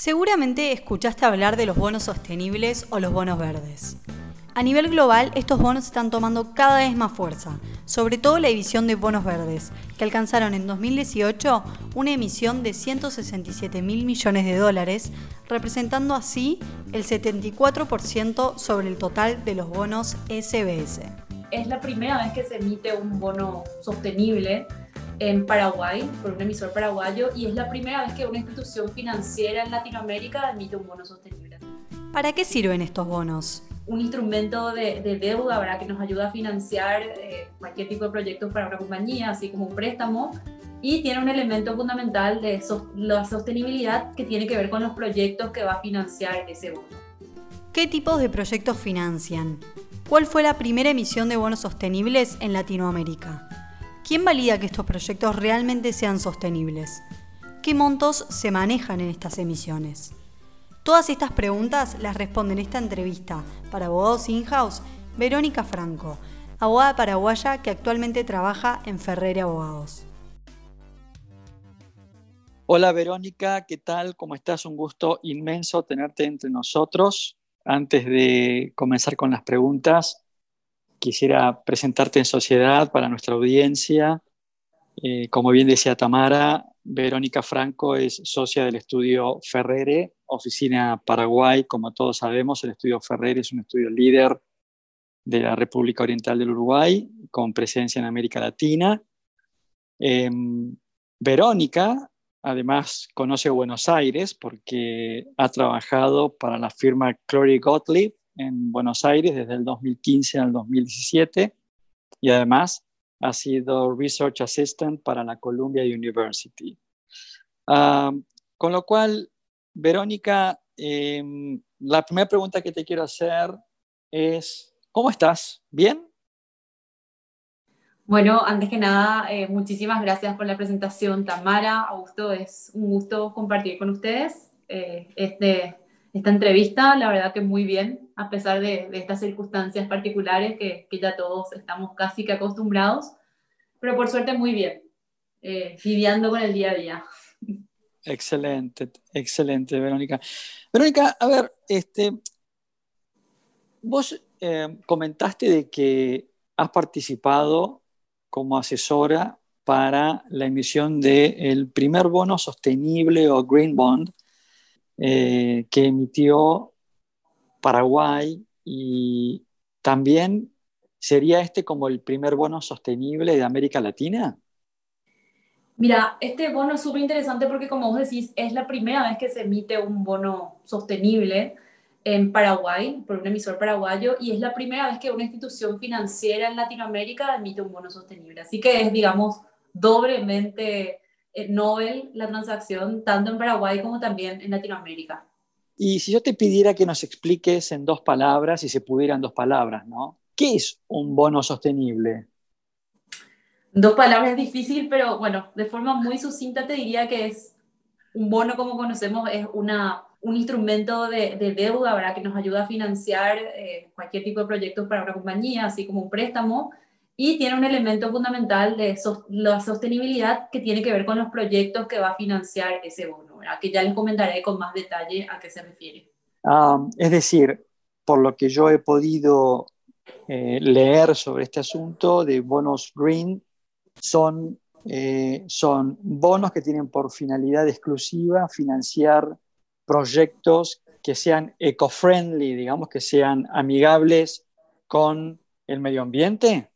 Seguramente escuchaste hablar de los bonos sostenibles o los bonos verdes. A nivel global, estos bonos están tomando cada vez más fuerza, sobre todo la división de bonos verdes, que alcanzaron en 2018 una emisión de 167 mil millones de dólares, representando así el 74% sobre el total de los bonos SBS. Es la primera vez que se emite un bono sostenible en Paraguay, por un emisor paraguayo, y es la primera vez que una institución financiera en Latinoamérica emite un bono sostenible. ¿Para qué sirven estos bonos? Un instrumento de, deuda ¿verdad? que nos ayuda a financiar eh, cualquier tipo de proyectos para una compañía, así como un préstamo, y tiene un elemento fundamental de la sostenibilidad que tiene que ver con los proyectos que va a financiar ese bono. ¿Qué tipos de proyectos financian? ¿Cuál fue la primera emisión de bonos sostenibles en Latinoamérica? ¿Quién valida que estos proyectos realmente sean sostenibles? ¿Qué montos se manejan en estas emisiones? Todas estas preguntas las responde en esta entrevista para Abogados In-House Verónica Franco, abogada paraguaya que actualmente trabaja en Ferrer Abogados. Hola Verónica, ¿qué tal? ¿Cómo estás? Un gusto inmenso tenerte entre nosotros. Antes de comenzar con las preguntas, quisiera presentarte en sociedad para nuestra audiencia. Eh, como bien decía Tamara, Verónica Franco es socia del estudio Ferrere, oficina Paraguay. Como todos sabemos, el estudio Ferrere es un estudio líder de la República Oriental del Uruguay, con presencia en América Latina. Em, Verónica, además, conoce Buenos Aires porque ha trabajado para la firma Clory Gottlieb en Buenos Aires desde el 2015 al 2017 y además ha sido Research Assistant para la Columbia University. con lo cual, Verónica, em, la primera pregunta que te quiero hacer es, ¿cómo estás? ¿Bien? Bueno, antes que nada, eh, muchísimas gracias por la presentación, Tamara. Augusto, es un gusto compartir con ustedes eh, este, esta entrevista. La verdad que muy bien a pesar de, estas circunstancias particulares que, ya todos estamos casi que acostumbrados, pero por suerte muy bien, eh, lidiando con el día a día. Excelente, excelente, Verónica. Verónica, a ver, este, vos eh, comentaste de que has participado como asesora para la emisión del primer bono sostenible o Green Bond eh, que emitió Paraguay y también sería este como el primer bono sostenible de América Latina. Mira, este bono es súper interesante porque como vos decís, es la primera vez que se emite un bono sostenible en Paraguay por un emisor paraguayo y es la primera vez que una institución financiera en Latinoamérica emite un bono sostenible. Así que es, digamos, doblemente Nobel la transacción, tanto en Paraguay como también en Latinoamérica. Y si yo te pidiera que nos expliques en dos palabras, si se pudieran dos palabras, ¿no? ¿Qué es un bono sostenible? Dos palabras es difícil, pero bueno, de forma muy sucinta te diría que es un bono como conocemos, es una, un instrumento de, deuda, ¿verdad? Que nos ayuda a financiar eh, cualquier tipo de proyectos para una compañía, así como un préstamo, y tiene un elemento fundamental de la sostenibilidad que tiene que ver con los proyectos que va a financiar ese bono, ¿verdad? que ya les comentaré con más detalle a qué se refiere. Ah, es decir, por lo que yo he podido eh, leer sobre este asunto de bonos green, son, eh, son bonos que tienen por finalidad exclusiva financiar proyectos que sean eco-friendly, digamos, que sean amigables con el medio ambiente.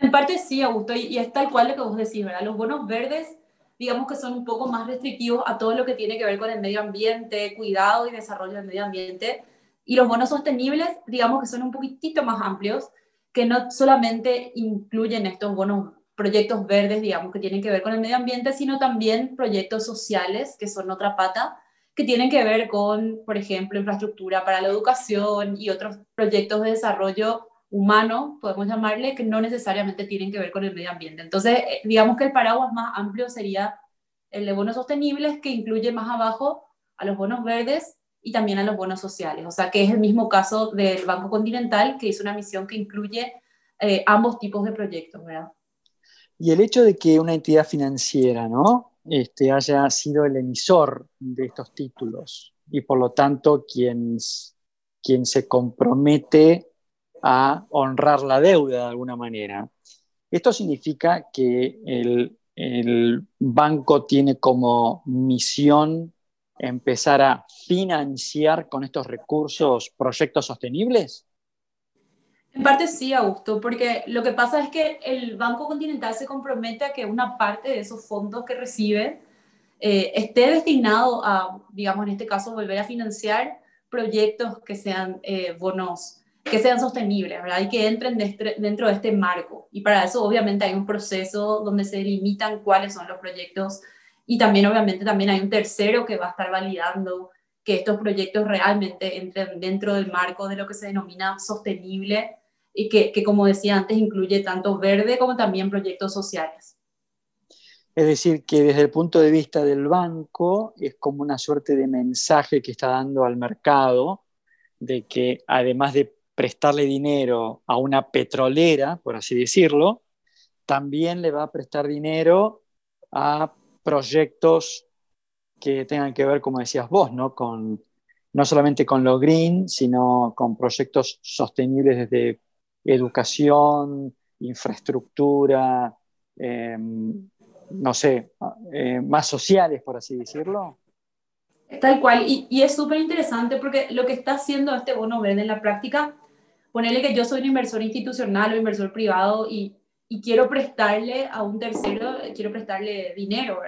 En parte sí, Augusto, y, es tal cual lo que vos decís, ¿verdad? Los bonos verdes, digamos que son un poco más restrictivos a todo lo que tiene que ver con el medio ambiente, cuidado y desarrollo del medio ambiente. Y los bonos sostenibles, digamos que son un poquitito más amplios, que no solamente incluyen estos bonos proyectos verdes, digamos, que tienen que ver con el medio ambiente, sino también proyectos sociales, que son otra pata, que tienen que ver con, por ejemplo, infraestructura para la educación y otros proyectos de desarrollo humano, podemos llamarle, que no necesariamente tienen que ver con el medio ambiente. Entonces, eh, digamos que el paraguas más amplio sería el de bonos sostenibles, que incluye más abajo a los bonos verdes y también a los bonos sociales. O sea, que es el mismo caso del Banco Continental, que hizo una misión que incluye eh, ambos tipos de proyectos, ¿verdad? Y el hecho de que una entidad financiera, ¿no? Este, haya sido el emisor de estos títulos, y por lo tanto quien, quien se compromete a honrar la deuda de alguna manera. Esto significa que el, banco tiene como misión empezar a financiar con estos recursos proyectos sostenibles? En parte sí, Augusto, porque lo que pasa es que el Banco Continental se compromete a que una parte de esos fondos que recibe eh, esté destinado a, digamos, en este caso, volver a financiar proyectos que sean eh, bonos, que sean sostenibles, ¿verdad? Y que entren dentro de este marco. Y para eso, obviamente, hay un proceso donde se delimitan cuáles son los proyectos y también, obviamente, también hay un tercero que va a estar validando que estos proyectos realmente entren dentro del marco de lo que se denomina sostenible y que, que, como decía antes, incluye tanto verde como también proyectos sociales. Es decir, que desde el punto de vista del banco es como una suerte de mensaje que está dando al mercado de que además de prestarle dinero a una petrolera, por así decirlo, también le va a prestar dinero a proyectos que tengan que ver, como decías vos, ¿no? Con, no solamente con lo green, sino con proyectos sostenibles desde educación, infraestructura, em, no sé, eh, más sociales, por así decirlo. Tal cual, y, es súper interesante porque lo que está haciendo este bono verde en la práctica, ponerle que yo soy un inversor institucional o inversor privado y, y quiero prestarle a un tercero, quiero prestarle dinero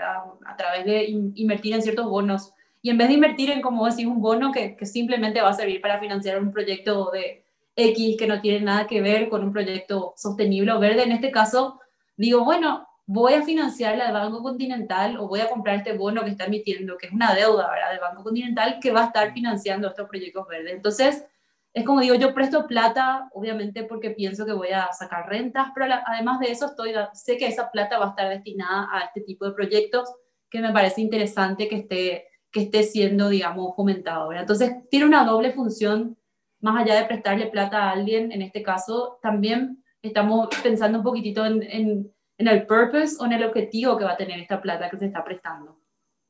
a través de invertir en ciertos bonos. Y en vez de invertir en, como decís, un bono que, que simplemente va a servir para financiar un proyecto de, X que no tiene nada que ver con un proyecto sostenible o verde. En este caso, digo, bueno, voy a financiar al Banco Continental o voy a comprar este bono que está emitiendo, que es una deuda ¿verdad? del Banco Continental que va a estar financiando estos proyectos verdes. Entonces, es como digo, yo presto plata, obviamente porque pienso que voy a sacar rentas, pero además de eso estoy, sé que esa plata va a estar destinada a este tipo de proyectos que me parece interesante que esté, que esté siendo, digamos, fomentado. ¿verdad? Entonces, tiene una doble función más allá de prestarle plata a alguien, en este caso, también estamos pensando un poquitito en, en, el purpose o en el objetivo que va a tener esta plata que se está prestando.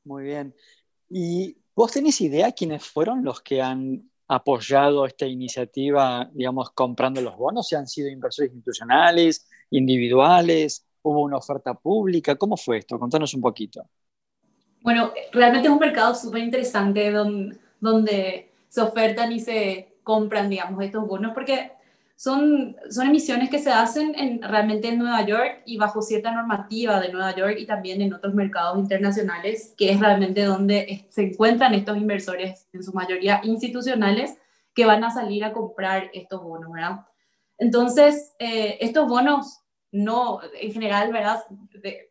Muy bien. ¿Y vos tenés idea quiénes fueron los que han apoyado esta iniciativa, digamos, comprando los bonos? ¿Si han sido inversores institucionales, individuales? ¿Hubo una oferta pública? ¿Cómo fue esto? Contanos un poquito. Bueno, realmente es un mercado súper interesante donde, donde se ofertan y se compran, digamos, estos bonos, porque son, son emisiones que se hacen en, realmente en Nueva York y bajo cierta normativa de Nueva York y también en otros mercados internacionales, que es realmente donde se encuentran estos inversores, en su mayoría institucionales, que van a salir a comprar estos bonos, ¿verdad? Entonces, eh, estos bonos no, en general, ¿verdad?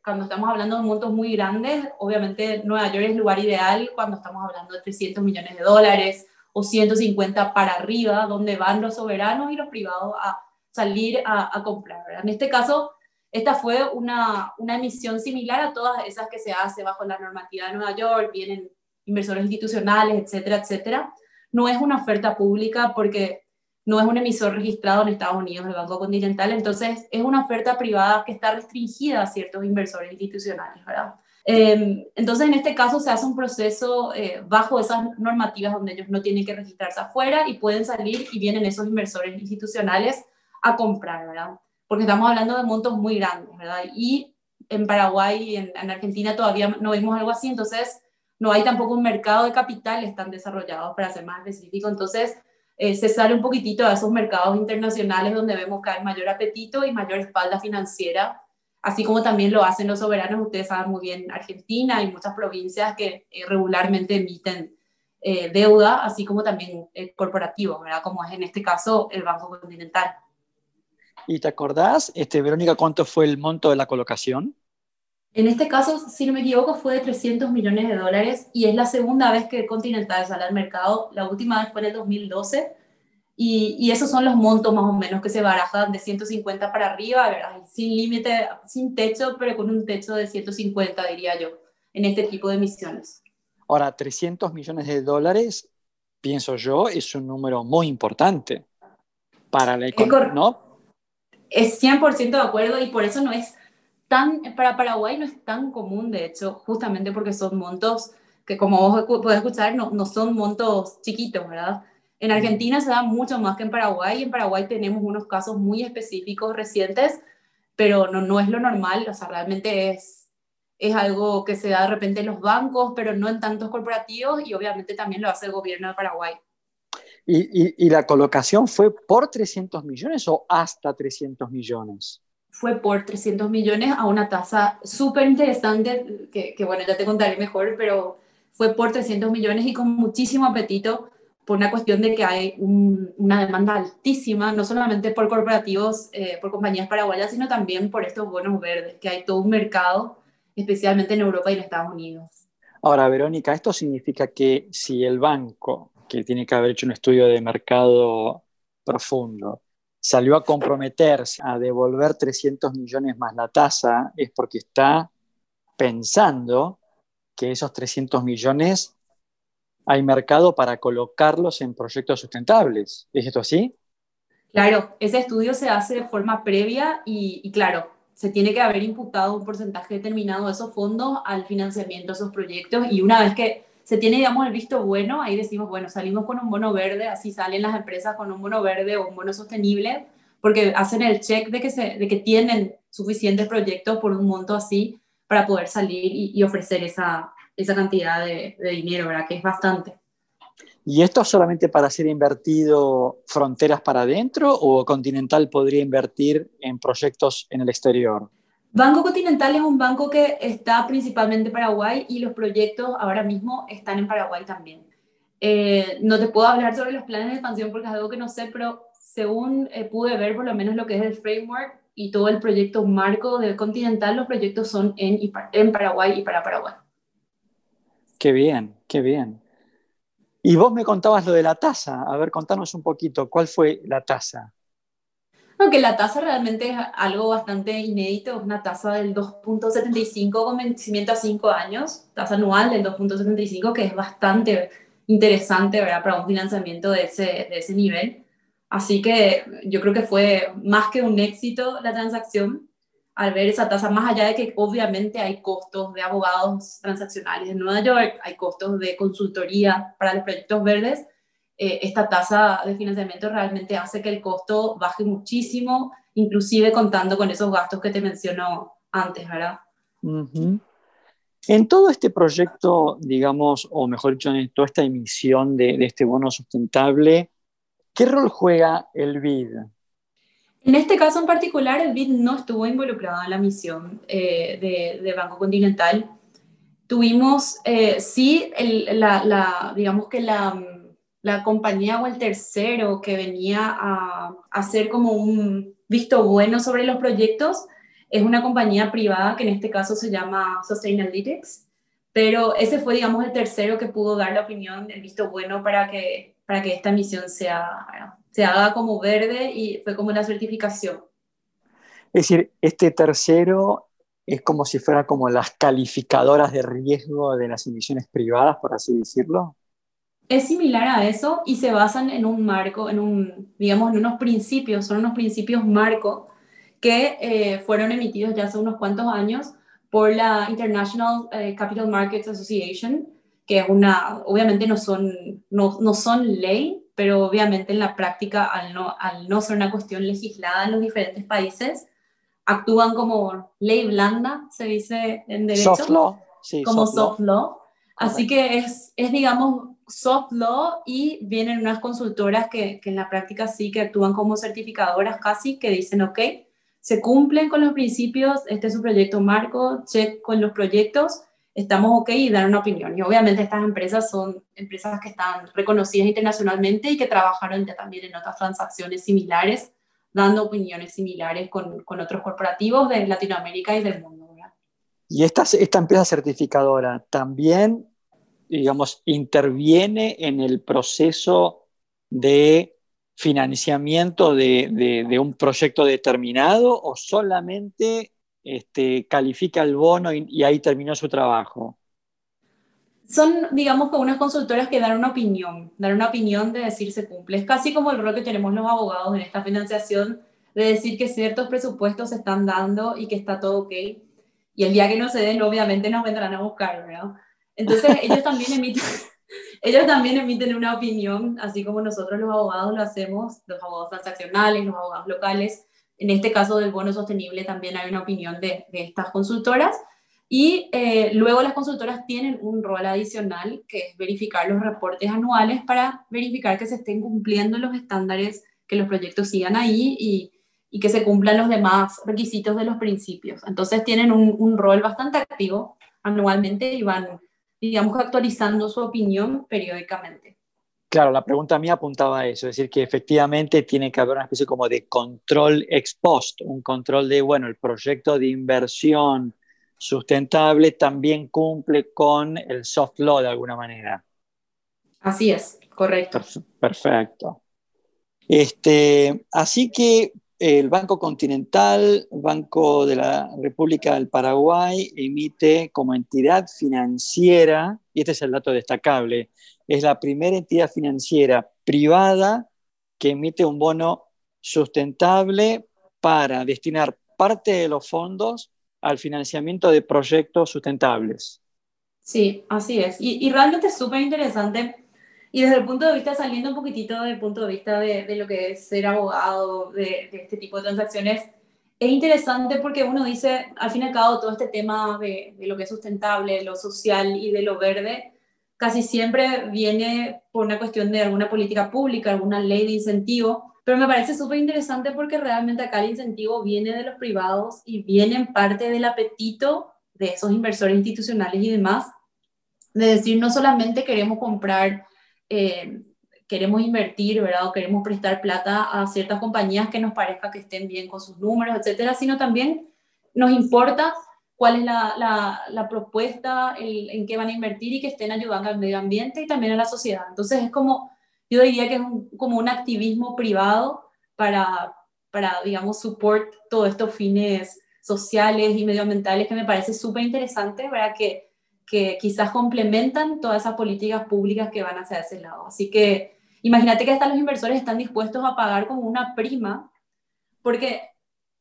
cuando estamos hablando de montos muy grandes, obviamente Nueva York es el lugar ideal cuando estamos hablando de 300 millones de dólares, o 150 para arriba, donde van los soberanos y los privados a salir a, comprar. En este caso, esta fue una, una, emisión similar a todas esas que se hace bajo la normativa de Nueva York, vienen inversores institucionales, etcétera, etcétera. No es una oferta pública porque no es un emisor registrado en Estados Unidos, el Banco Continental, entonces es una oferta privada que está restringida a ciertos inversores institucionales, ¿verdad? Em, entonces, en este caso se hace un proceso eh, bajo esas normativas donde ellos no tienen que registrarse afuera y pueden salir y vienen esos inversores institucionales a comprar, ¿verdad? Porque estamos hablando de montos muy grandes, ¿verdad? Y en Paraguay y en, Argentina todavía no vemos algo así, entonces no hay tampoco un mercado de capitales tan desarrollado, para ser más específico. Entonces, eh, se sale un poquitito de esos mercados internacionales donde vemos que hay mayor apetito y mayor espalda financiera así como también lo hacen los soberanos, ustedes saben muy bien, Argentina y muchas provincias que eh, regularmente emiten eh, deuda, así como también eh, corporativo, ¿verdad? Como es en este caso el Banco Continental. ¿Y te acordás, este, Verónica, cuánto fue el monto de la colocación? En este caso, si no me equivoco, fue de 300 millones de dólares y es la segunda vez que Continental sale al mercado. La última vez fue en el 2012 y, esos son los montos más o menos que se barajan de 150 para arriba, ¿verdad? sin límite, sin techo, pero con un techo de 150, diría yo, en este tipo de emisiones. Ahora, 300 millones de dólares, pienso yo, es un número muy importante para la economía, ¿no? Es 100% de acuerdo y por eso no es tan, para Paraguay no es tan común, de hecho, justamente porque son montos que como vos podés escuchar, no, no son montos chiquitos, ¿verdad? En Argentina se da mucho más que en Paraguay. En Paraguay tenemos unos casos muy específicos recientes, pero no, no es lo normal. O sea, realmente es, es algo que se da de repente en los bancos, pero no en tantos corporativos y obviamente también lo hace el gobierno de Paraguay. ¿Y, y, la colocación fue por 300 millones o hasta 300 millones? Fue por 300 millones a una tasa súper interesante, que, que bueno, ya te contaré mejor, pero fue por 300 millones y con muchísimo apetito por una cuestión de que hay una demanda altísima, no solamente por corporativos, eh, por compañías paraguayas, sino también por estos bonos verdes, que hay todo un mercado, especialmente en Europa y en Estados Unidos. Ahora, Verónica, esto significa que si el banco, que tiene que haber hecho un estudio de mercado profundo, salió a comprometerse a devolver 300 millones más la tasa, es porque está pensando que esos 300 millones hay mercado para colocarlos en proyectos sustentables. ¿Es esto así? Claro, ese estudio se hace de forma previa y, claro, se tiene que haber imputado un porcentaje determinado de esos fondos al financiamiento de esos proyectos y una vez que se tiene, digamos, el visto bueno, ahí decimos, bueno, salimos con un bono verde, así salen las empresas con un bono verde o un bono sostenible, porque hacen el check de que, se, de que tienen suficientes proyectos por un monto así para poder salir y ofrecer esa, esa cantidad de, dinero, ¿verdad? Que es bastante. ¿Y esto solamente para ser invertido fronteras para adentro o Continental podría invertir en proyectos en el exterior? Banco Continental es un banco que está principalmente en Paraguay y los proyectos ahora mismo están en Paraguay también. Eh, no te puedo hablar sobre los planes de expansión porque es algo que no sé, pero según eh, pude ver por lo menos lo que es el framework y todo el proyecto marco de Continental, los proyectos son en, en Paraguay y para Paraguay. Qué bien, qué bien. Y vos me contabas lo de la tasa. A ver, contanos un poquito, ¿cuál fue la tasa? Aunque la tasa realmente es algo bastante inédito, es una tasa del 2.75 con vencimiento a 5 años, tasa anual del 2.75, que es bastante interesante ¿verdad? para un financiamiento de ese, de ese nivel. Así que yo creo que fue más que un éxito la transacción al ver esa tasa, más allá de que obviamente hay costos de abogados transaccionales en Nueva York, hay costos de consultoría para los proyectos verdes, eh, esta tasa de financiamiento realmente hace que el costo baje muchísimo, inclusive contando con esos gastos que te mencionó antes, ¿verdad? En todo este proyecto, digamos, o mejor dicho, en toda esta emisión de, de este bono sustentable, ¿qué rol juega el BID? En este caso en particular, el BID no estuvo involucrado en la misión eh, de, Banco Continental. Tuvimos, eh, sí, la, digamos que la, la, compañía o el tercero que venía a, hacer como un visto bueno sobre los proyectos es una compañía privada que en este caso se llama Sustainalytics, pero ese fue, digamos, el tercero que pudo dar la opinión, el visto bueno para que, para que esta misión sea se haga como verde y fue como la certificación. Es decir, este tercero es como si fuera como las calificadoras de riesgo de las emisiones privadas, por así decirlo. Es similar a eso y se basan en un marco, en un, digamos, en unos principios, son unos principios marco que eh, fueron emitidos ya hace unos cuantos años por la International eh, Capital Markets Association, que es una, obviamente no son, no, no son ley, pero obviamente en la práctica, al no, al no ser una cuestión legislada en los diferentes países, actúan como ley blanda, se dice en derecho. Soft law. Sí, como soft, law. Así que es, es, digamos, soft law y vienen unas consultoras que, que, en la práctica sí que actúan como certificadoras casi, que dicen, ok, se cumplen con los principios, este es su proyecto marco, check con los proyectos, estamos ok y dar una opinión. Y obviamente estas empresas son empresas que están reconocidas internacionalmente y que trabajaron también en otras transacciones similares, dando opiniones similares con, con otros corporativos de Latinoamérica y del mundo. Y esta, esta empresa certificadora también, digamos, interviene en el proceso de financiamiento de, de, de un proyecto determinado o solamente este, califica el bono y, ahí terminó su trabajo? Son, digamos, como unas consultoras que dan una opinión, dan una opinión de decir se cumple. Es casi como el rol que tenemos los abogados en esta financiación, de decir que ciertos presupuestos se están dando y que está todo ok. Y el día que no se den, obviamente nos vendrán a buscar, ¿verdad? Entonces ellos también emiten, ellos también emiten una opinión, así como nosotros los abogados lo hacemos, los abogados transaccionales, los abogados locales. En este caso del bono sostenible también hay una opinión de, estas consultoras. Y eh, luego las consultoras tienen un rol adicional, que es verificar los reportes anuales para verificar que se estén cumpliendo los estándares, que los proyectos sigan ahí y, y que se cumplan los demás requisitos de los principios. Entonces tienen un, un rol bastante activo anualmente y van, digamos, actualizando su opinión periódicamente. Claro, la pregunta mía apuntaba a eso, es decir, que efectivamente tiene que haber una especie como de control ex post, un control de, bueno, el proyecto de inversión sustentable también cumple con el soft law de alguna manera. Así es, correcto. Perfecto. Este, así que el Banco Continental, Banco de la República del Paraguay, emite como entidad financiera, y este es el dato destacable, es la primera entidad financiera privada que emite un bono sustentable para destinar parte de los fondos al financiamiento de proyectos sustentables. Sí, así es. Y, realmente es súper interesante. Y desde el punto de vista, saliendo un poquitito del punto de vista de, lo que es ser abogado de, este tipo de transacciones, es interesante porque uno dice, al fin y al cabo, todo este tema de, de, lo que es sustentable, lo social y de lo verde, casi siempre viene por una cuestión de alguna política pública, alguna ley de incentivo, pero me parece súper interesante porque realmente acá el incentivo viene de los privados y viene en parte del apetito de esos inversores institucionales y demás, de decir, no solamente queremos comprar, eh, queremos invertir, ¿verdad? O queremos prestar plata a ciertas compañías que nos parezca que estén bien con sus números, etcétera, sino también nos importa cuál es la, la, la propuesta, el, en qué van a invertir y que estén ayudando al medio ambiente y también a la sociedad. Entonces es como yo diría que es como un activismo privado para, para digamos, support todos estos fines sociales y medioambientales que me parece súper interesante, ¿verdad? Que, que quizás complementan todas esas políticas públicas que van hacia ese lado. Así que imagínate que hasta los inversores están dispuestos a pagar como una prima, porque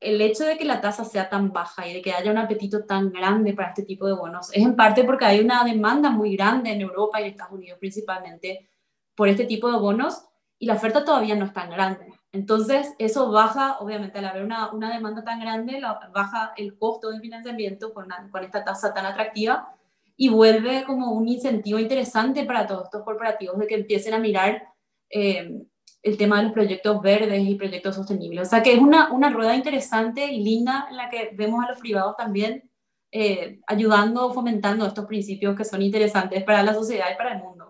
el hecho de que la tasa sea tan baja y de que haya un apetito tan grande para este tipo de bonos es en parte porque hay una demanda muy grande en Europa y en Estados Unidos principalmente por este tipo de bonos y la oferta todavía no es tan grande. Entonces, eso baja, obviamente, al haber una, una demanda tan grande, baja el costo del financiamiento con, con esta tasa tan atractiva y vuelve como un incentivo interesante para todos estos corporativos de que empiecen a mirar eh, el tema de los proyectos verdes y proyectos sostenibles. O sea que es una, una rueda interesante y linda en la que vemos a los privados también eh, ayudando, fomentando estos principios que son interesantes para la sociedad y para el mundo.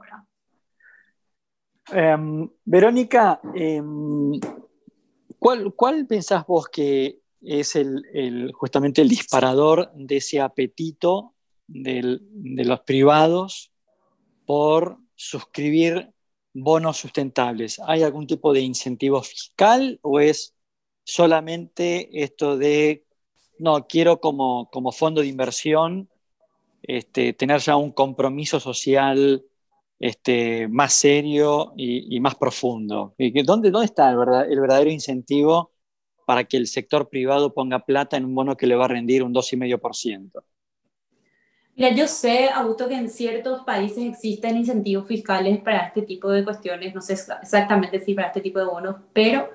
Em, Verónica, em, ¿cuál, ¿cuál, pensás vos que es el, justamente el disparador de ese apetito de los privados por suscribir bonos sustentables? ¿Hay algún tipo de incentivo fiscal o es solamente esto de, no, quiero como, como fondo de inversión este, tener ya un compromiso social este, más serio y, más profundo. ¿Dónde, ¿Dónde está el, verdadero incentivo para que el sector privado ponga plata en un bono que le va a rendir un 2,5%? Mira, yo sé, Augusto, que en ciertos países existen incentivos fiscales para este tipo de cuestiones, no sé exactamente si para este tipo de bonos, pero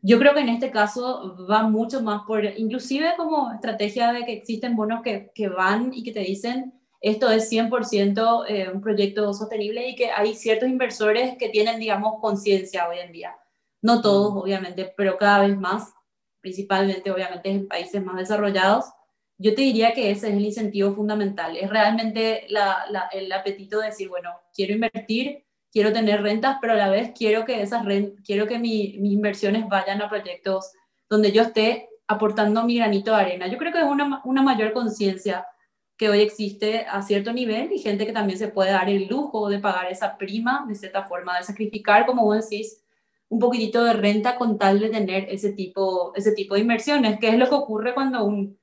yo creo que en este caso va mucho más por, inclusive como estrategia de que existen bonos que, que van y que te dicen, esto es 100% eh, un proyecto sostenible y que hay ciertos inversores que tienen, digamos, conciencia hoy en día. No todos, obviamente, pero cada vez más, principalmente, obviamente, en países más desarrollados. Yo te diría que ese es el incentivo fundamental. Es realmente el apetito de decir, bueno, quiero invertir, quiero tener rentas, pero a la vez quiero que, esas quiero que mis inversiones vayan a proyectos donde yo esté aportando mi granito de arena. Yo creo que es una, una mayor conciencia que hoy existe a cierto nivel y gente que también se puede dar el lujo de pagar esa prima de cierta forma, de sacrificar, como vos decís, un poquitito de renta con tal de tener ese tipo, ese tipo de inversiones, que es lo que ocurre cuando un,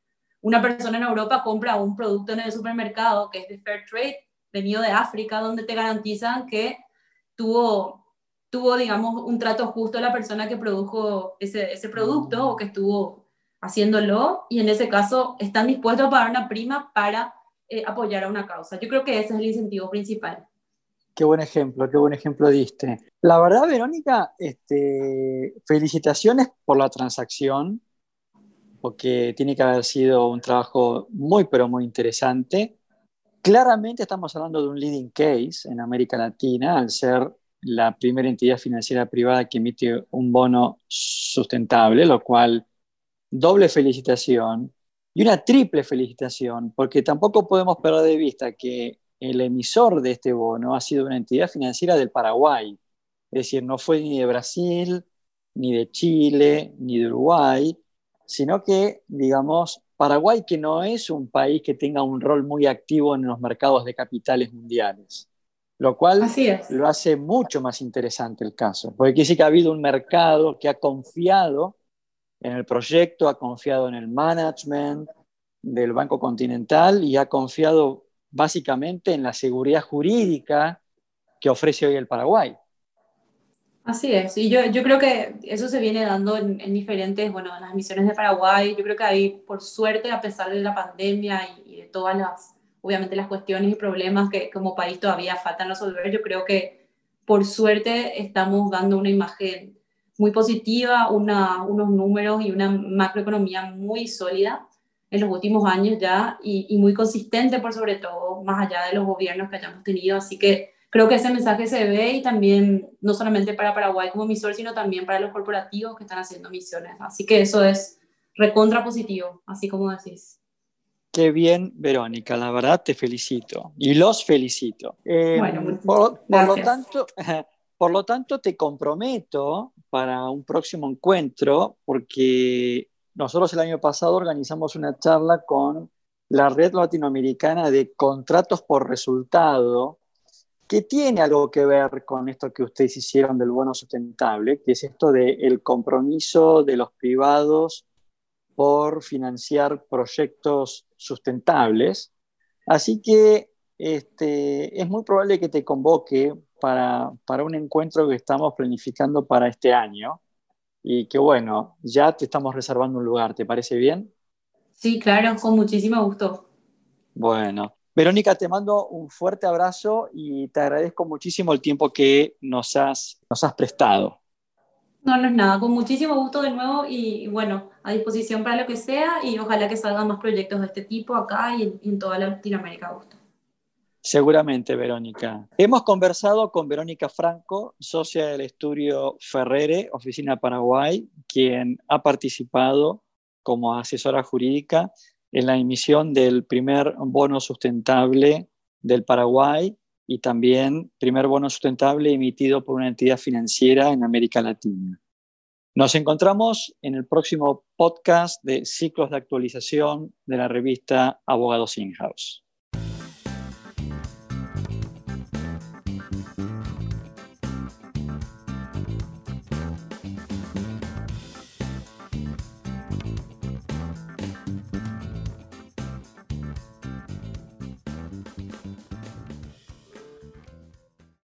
una persona en Europa compra un producto en el supermercado que es de fair trade, venido de África, donde te garantizan que tuvo, tuvo digamos, un trato justo la persona que produjo ese, ese producto o que estuvo haciéndolo y en ese caso están dispuestos a pagar una prima para eh, apoyar a una causa. Yo creo que ese es el incentivo principal. Qué buen ejemplo, qué buen ejemplo diste. La verdad, Verónica, este, felicitaciones por la transacción, porque tiene que haber sido un trabajo muy, pero muy interesante. Claramente estamos hablando de un leading case en América Latina, al ser la primera entidad financiera privada que emite un bono sustentable, lo cual doble felicitación y una triple felicitación, porque tampoco podemos perder de vista que el emisor de este bono ha sido una entidad financiera del Paraguay, es decir, no fue ni de Brasil, ni de Chile, ni de Uruguay, sino que, digamos, Paraguay que no es un país que tenga un rol muy activo en los mercados de capitales mundiales, lo cual lo hace mucho más interesante el caso, porque quiere decir que ha habido un mercado que ha confiado en el proyecto, ha confiado en el management del Banco Continental y ha confiado básicamente en la seguridad jurídica que ofrece hoy el Paraguay. Así es, y yo, yo creo que eso se viene dando en, diferentes, bueno, en las misiones de Paraguay, yo creo que ahí, por suerte, a pesar de la pandemia y, de todas las, obviamente, las cuestiones y problemas que como país todavía faltan resolver, yo creo que, por suerte, estamos dando una imagen muy positiva, una, unos números y una macroeconomía muy sólida en los últimos años ya y, y muy consistente por sobre todo, más allá de los gobiernos que hayamos tenido, así que creo que ese mensaje se ve y también no solamente para Paraguay como emisor, sino también para los corporativos que están haciendo misiones. Así que eso es recontra positivo, así como decís. Qué bien, Verónica, la verdad te felicito y los felicito. Eh, bueno, por, lo tanto, por lo tanto, te comprometo para un próximo encuentro, porque nosotros el año pasado organizamos una charla con la Red Latinoamericana de Contratos por Resultado, que tiene algo que ver con esto que ustedes hicieron del bono sustentable, que es esto del compromiso de los privados por financiar proyectos sustentables. Así que este, es muy probable que te convoque para, para un encuentro que estamos planificando para este año y que bueno, ya te estamos reservando un lugar, ¿te parece bien? Sí, claro, con muchísimo gusto. Bueno, Verónica, te mando un fuerte abrazo y te agradezco muchísimo el tiempo que nos has, nos has prestado. No, no es nada, con muchísimo gusto de nuevo y, bueno, a disposición para lo que sea y ojalá que salgan más proyectos de este tipo acá y en, toda Latinoamérica. Gusto. Seguramente, Verónica. Hemos conversado con Verónica Franco, socia del estudio Ferrere, Oficina Paraguay, quien ha participado como asesora jurídica en la emisión del primer bono sustentable del Paraguay y también primer bono sustentable emitido por una entidad financiera en América Latina. Nos encontramos en el próximo podcast de ciclos de actualización de la revista Abogados In-House.